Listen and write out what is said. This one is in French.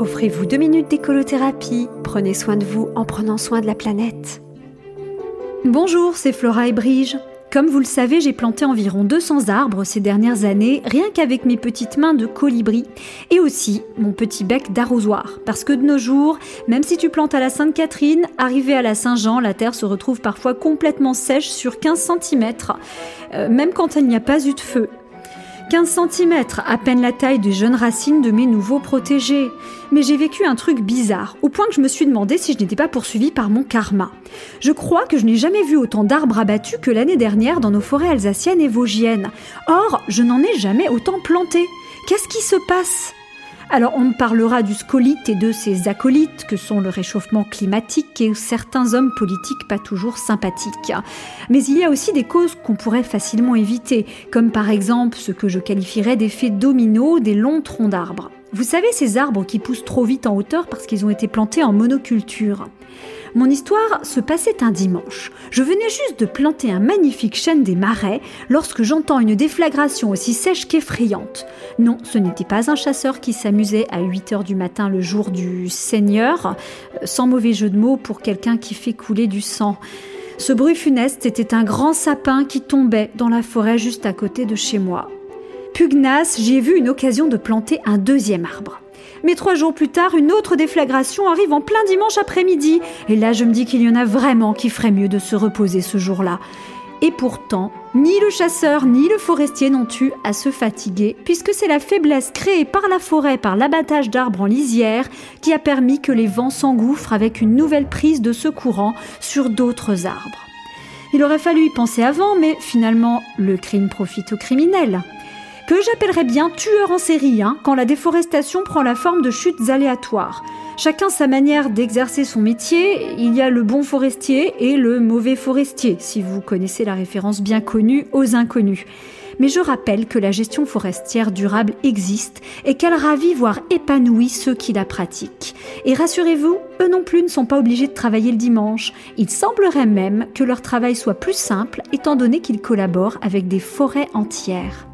Offrez-vous deux minutes d'écolothérapie. Prenez soin de vous en prenant soin de la planète. Bonjour, c'est Flora et Brige. Comme vous le savez, j'ai planté environ 200 arbres ces dernières années, rien qu'avec mes petites mains de colibri, et aussi mon petit bec d'arrosoir. Parce que de nos jours, même si tu plantes à la Sainte-Catherine, arrivé à la Saint-Jean, la terre se retrouve parfois complètement sèche sur 15 cm, euh, même quand il n'y a pas eu de feu. 15 cm, à peine la taille des jeunes racines de mes nouveaux protégés. Mais j'ai vécu un truc bizarre, au point que je me suis demandé si je n'étais pas poursuivie par mon karma. Je crois que je n'ai jamais vu autant d'arbres abattus que l'année dernière dans nos forêts alsaciennes et vosgiennes. Or, je n'en ai jamais autant planté. Qu'est-ce qui se passe? Alors on parlera du scolite et de ses acolytes que sont le réchauffement climatique et certains hommes politiques pas toujours sympathiques. Mais il y a aussi des causes qu'on pourrait facilement éviter, comme par exemple ce que je qualifierais d'effet domino des longs troncs d'arbres. Vous savez ces arbres qui poussent trop vite en hauteur parce qu'ils ont été plantés en monoculture mon histoire se passait un dimanche. Je venais juste de planter un magnifique chêne des marais lorsque j'entends une déflagration aussi sèche qu'effrayante. Non, ce n'était pas un chasseur qui s'amusait à 8 heures du matin le jour du Seigneur, euh, sans mauvais jeu de mots pour quelqu'un qui fait couler du sang. Ce bruit funeste était un grand sapin qui tombait dans la forêt juste à côté de chez moi. Pugnace, j'ai vu une occasion de planter un deuxième arbre. Mais trois jours plus tard, une autre déflagration arrive en plein dimanche après-midi. Et là, je me dis qu'il y en a vraiment qui ferait mieux de se reposer ce jour-là. Et pourtant, ni le chasseur ni le forestier n'ont eu à se fatiguer, puisque c'est la faiblesse créée par la forêt par l'abattage d'arbres en lisière qui a permis que les vents s'engouffrent avec une nouvelle prise de ce courant sur d'autres arbres. Il aurait fallu y penser avant, mais finalement, le crime profite aux criminels que j'appellerais bien tueur en série, hein, quand la déforestation prend la forme de chutes aléatoires. Chacun sa manière d'exercer son métier, il y a le bon forestier et le mauvais forestier, si vous connaissez la référence bien connue aux inconnus. Mais je rappelle que la gestion forestière durable existe et qu'elle ravit voire épanouit ceux qui la pratiquent. Et rassurez-vous, eux non plus ne sont pas obligés de travailler le dimanche. Il semblerait même que leur travail soit plus simple étant donné qu'ils collaborent avec des forêts entières.